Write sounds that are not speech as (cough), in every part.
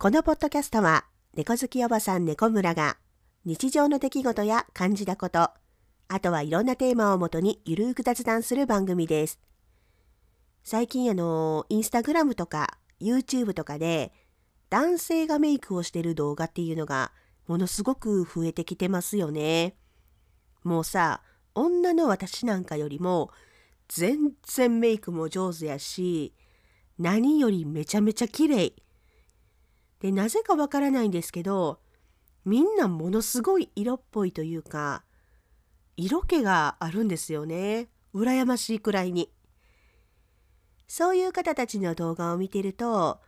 このポッドキャストは猫好きおばさん猫村が日常の出来事や感じたこと、あとはいろんなテーマをもとにゆるーく雑談する番組です。最近あの、インスタグラムとか YouTube とかで男性がメイクをしてる動画っていうのがものすごく増えてきてますよね。もうさ、女の私なんかよりも全然メイクも上手やし、何よりめちゃめちゃ綺麗。で、なぜかわからないんですけど、みんなものすごい色っぽいというか、色気があるんですよね。羨ましいくらいに。そういう方たちの動画を見てると、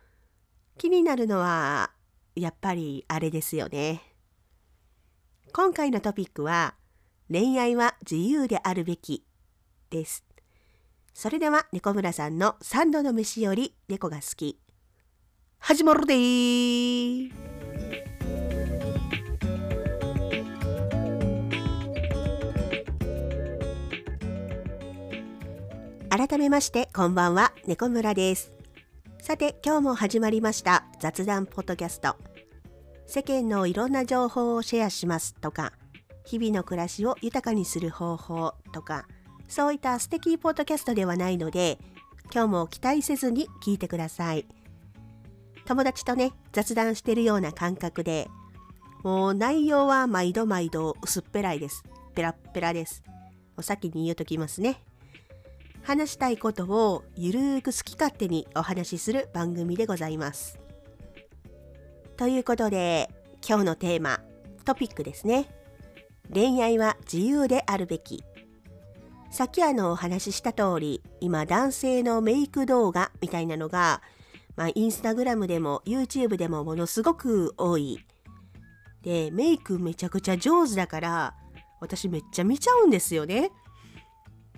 気になるのは、やっぱりあれですよね。今回のトピックは、恋愛は自由であるべきです。それでは猫村さんの3度の飯より猫が好き。始まるで。ー改めましてこんばんは。猫村です。さて今日も始まりました。雑談ポッドキャスト。世間のいろんな情報をシェアしますとか日々の暮らしを豊かにする方法とかそういった素敵ポッドキャストではないので今日も期待せずに聞いてください。友達とね雑談してるような感覚でもう内容は毎度毎度薄っぺらいです。ペラッペラです。お先に言うときますね。話したいことをゆるーく好き勝手にお話しする番組でございます。ということで今日のテーマトピックですね。恋愛は自由であるべき。さっきあのお話しした通り今男性のメイク動画みたいなのが、まあ、インスタグラムでも YouTube でもものすごく多い。でメイクめちゃくちゃ上手だから私めっちゃ見ちゃうんですよね。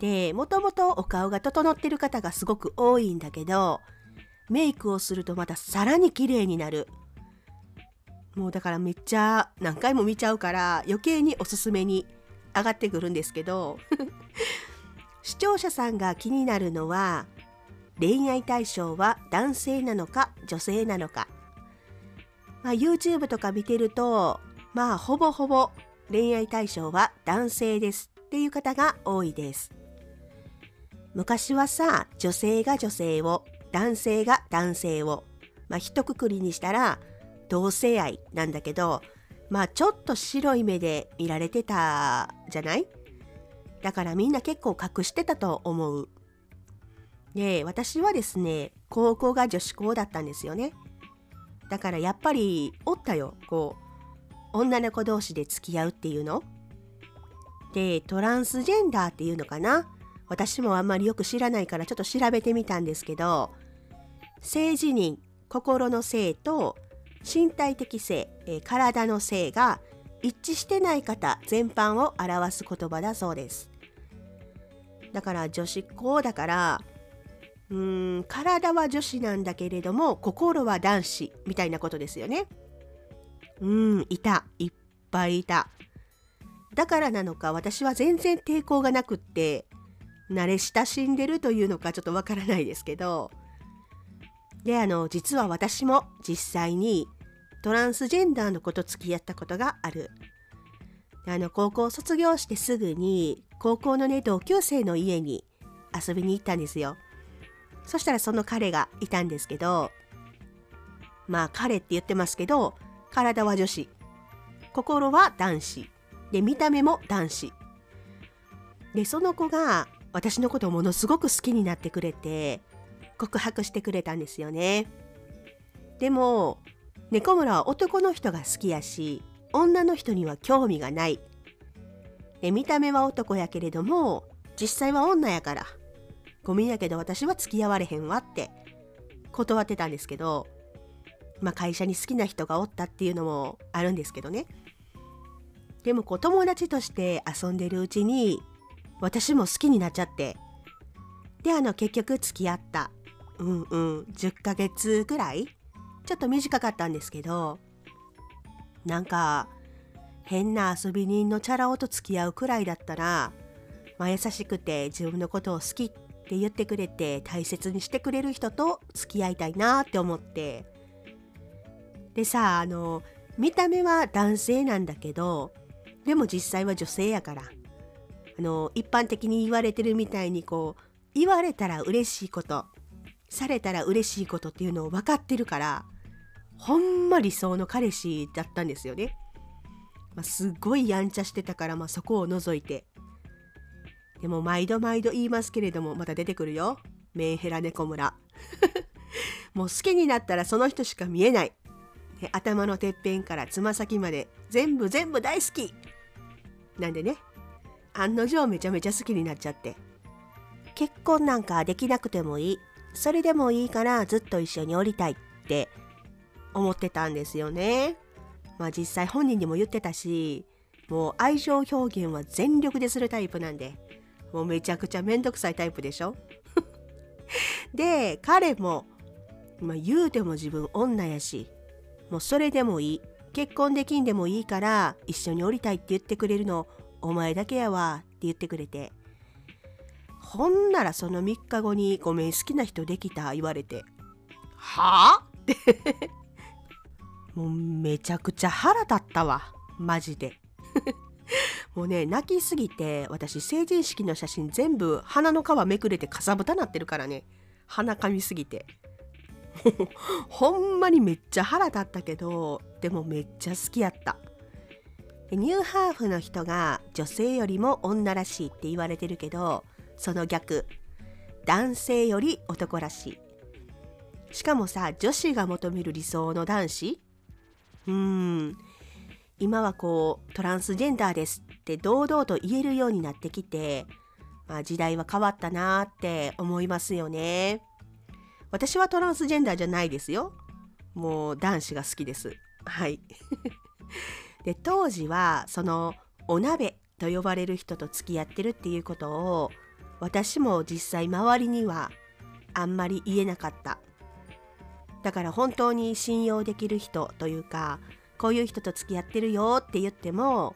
でもともとお顔が整ってる方がすごく多いんだけどメイクをするとまたさらに綺麗になる。もうだからめっちゃ何回も見ちゃうから余計におすすめに上がってくるんですけど視聴者さんが気になるのは恋愛対象は男性なのか女性なのか、まあ、YouTube とか見てるとまあほぼほぼ恋愛対象は男性ですっていう方が多いです。昔はさ女性が女性を男性が男性を。まあ一括りにしたら同性愛なんだけどまあちょっと白い目で見られてたじゃない？だからみんな結構隠してたと思う。で私はですね高校が女子校だったんですよね。だからやっぱりおったよこう女の子同士で付き合うっていうの。でトランスジェンダーっていうのかな私もあんまりよく知らないからちょっと調べてみたんですけど性自認心の性と身体的性、え、体の性が一致してない方全般を表す言葉だそうですだから女子校だからうーん体は女子なんだけれども心は男子みたいなことですよね。うんいたいっぱいいた。だからなのか私は全然抵抗がなくって慣れ親しんでるというのかちょっとわからないですけど。であの実は私も実際にトランスジェンダーの子と付き合ったことがある。あの高校卒業してすぐに高校のね同級生の家に遊びに行ったんですよ。そしたらその彼がいたんですけどまあ彼って言ってますけど体は女子心は男子で見た目も男子でその子が私のことをものすごく好きになってくれて告白してくれたんですよね。でも猫村は男の人が好きやし女の人には興味がない。で見た目は男やけれども実際は女やからごめんやけど私は付き合われへんわって断ってたんですけどまあ会社に好きな人がおったっていうのもあるんですけどね。でもこう友達として遊んでるうちに私も好きになっちゃって。であの結局付き合った。うんうん10ヶ月ぐらい。ちょっと短かったんですけどなんか変な遊び人のチャラ男と付き合うくらいだったら、まあ、優しくて自分のことを好きっって言ってくれて大切にしてくれる人と付き合いたいなって思ってでさあの見た目は男性なんだけどでも実際は女性やからあの一般的に言われてるみたいにこう言われたら嬉しいことされたら嬉しいことっていうのを分かってるからほんま理想の彼氏だったんですよね。まあ、すごいやんちゃしてたから、まあ、そこを除いて。でも毎度毎度言いますけれどもまた出てくるよ。メンヘラ猫村。(laughs) もう好きになったらその人しか見えない。頭のてっぺんからつま先まで全部全部大好きなんでね案の定めちゃめちゃ好きになっちゃって結婚なんかできなくてもいいそれでもいいからずっと一緒におりたいって思ってたんですよねまあ実際本人にも言ってたしもう愛情表現は全力でするタイプなんでもうめちゃくちゃめんどくさいタイプでしょ？(laughs) で彼も、まあ、言うても自分女やしもうそれでもいい。結婚できんでもいいから一緒に降りたいって言ってくれるのお前だけやわって言ってくれて。ほんならその3日後にごめん好きな人できた言われて。はあ？っ (laughs) てもうめちゃくちゃ腹立ったわマジでもうね泣きすぎて私成人式の写真全部鼻の皮めくれてかさぶたなってるからね。鼻かみすぎて。(laughs) ほんまにめっちゃ腹立ったけどでもめっちゃ好きやった。ニューハーフの人が女性よりも女らしいって言われてるけどその逆。男性より男らしい。しかもさ女子が求める理想の男子？うーん。今はこうトランスジェンダーですって堂々と言えるようになってきて、まあ、時代は変わったなって思いますよね。私はトランスジェンダーじゃないですよ。もう男子が好きです。はい。(laughs) で当時はそのお鍋と呼ばれる人と付き合ってるっていうことを私も実際周りにはあんまり言えなかった。だから本当に信用できる人というかこういう人と付き合ってるよって言っても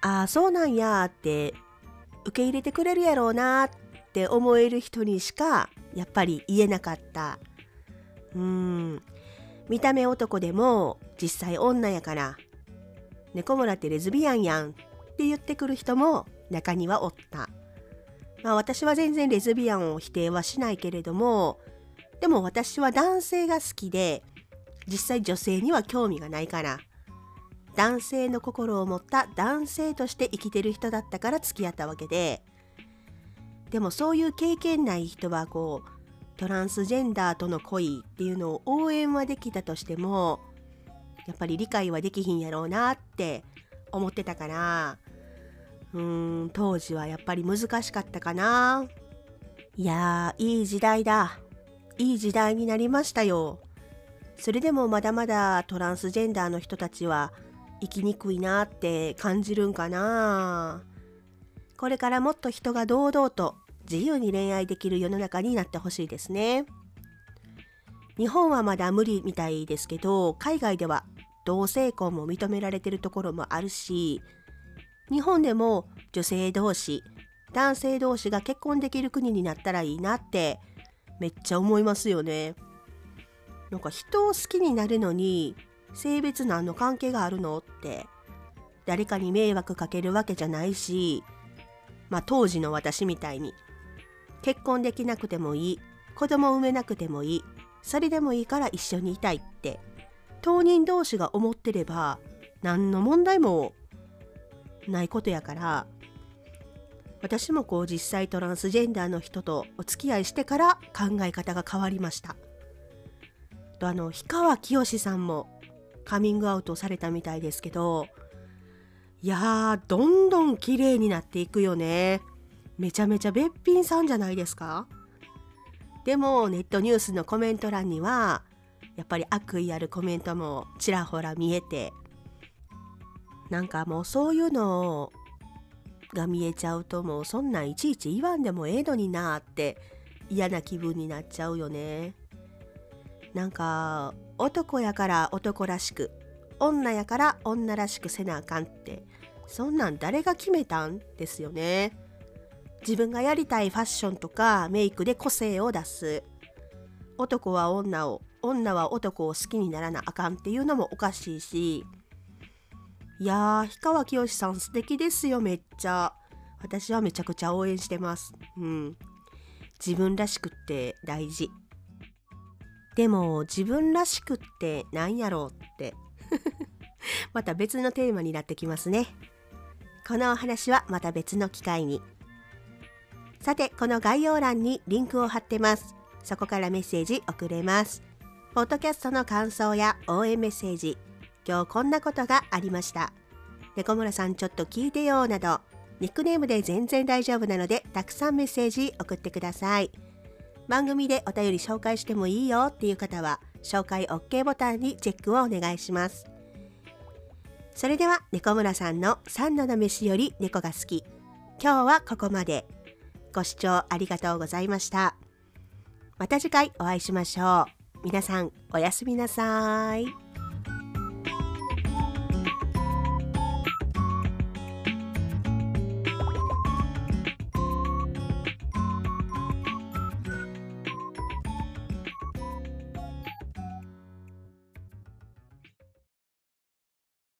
ああそうなんやって受け入れてくれるやろうなって思える人にしかやっぱり言えなかった。うん。見た目男でも実際女やから猫村ってレズビアンやんって言ってくる人も中にはおった。まあ私は全然レズビアンを否定はしないけれどもでも私は男性が好きで実際女性には興味がないから男性の心を持った男性として生きてる人だったから付き合ったわけで。でもそういう経験ない人はこうトランスジェンダーとの恋っていうのを応援はできたとしてもやっぱり理解はできひんやろうなって思ってたからうーん当時はやっぱり難しかったかな。いやーいい時代だ。いい時代になりましたよ。それでもまだまだトランスジェンダーの人たちは生きにくいなって感じるんかなこれからもっと人が堂々と自由に恋愛できる世の中になってほしいですね。日本はまだ無理みたいですけど海外では同性婚も認められてるところもあるし日本でも女性同士男性同士が結婚できる国になったらいいなってめっちゃ思いますよね。なんか人を好きになるのに性別何の関係があるの？って誰かに迷惑かけるわけじゃないしまあ当時の私みたいに結婚できなくてもいい子供産めなくてもいいそれでもいいから一緒にいたいって当人同士が思ってれば何の問題もないことやから私もこう実際トランスジェンダーの人とお付き合いしてから考え方が変わりました。とあの氷川きよしさんもカミングアウトされたみたいですけどいやーどんどん綺麗になっていくよね。めちゃめちゃべっぴんさんじゃないですか。でもネットニュースのコメント欄にはやっぱり悪意あるコメントもちらほら見えてなんかもうそういうのが見えちゃうともうそんなんいちいち言わんでもええのになって嫌な気分になっちゃうよね。なんか男やから男らしく女やから女らしくせなあかんってそんなん誰が決めたんですよね。自分がやりたいファッションとかメイクで個性を出す。男は女を女は男を好きにならなあかんっていうのもおかしいし。いやー氷川きよしさん素敵ですよめっちゃ。私はめちゃくちゃ応援してます。うん。自分らしくって大事。でも自分らしくって何やろうって。(laughs) また別のテーマになってきますね。このお話はまた別の機会に。さてこの概要欄にリンクを貼ってます。そこからメッセージ送れます。ポッドキャストの感想や応援メッセージ。今日こんなことがありました。猫村さんちょっと聞いてよなど。ニックネームで全然大丈夫なのでたくさんメッセージ送ってください。番組でお便り紹介してもいいよっていう方は紹介 OK ボタンにチェックをお願いします。それでは猫村さんの三度の飯より猫が好き。今日はここまで。ご視聴ありがとうございました。また次回お会いしましょう。皆さんおやすみなさい。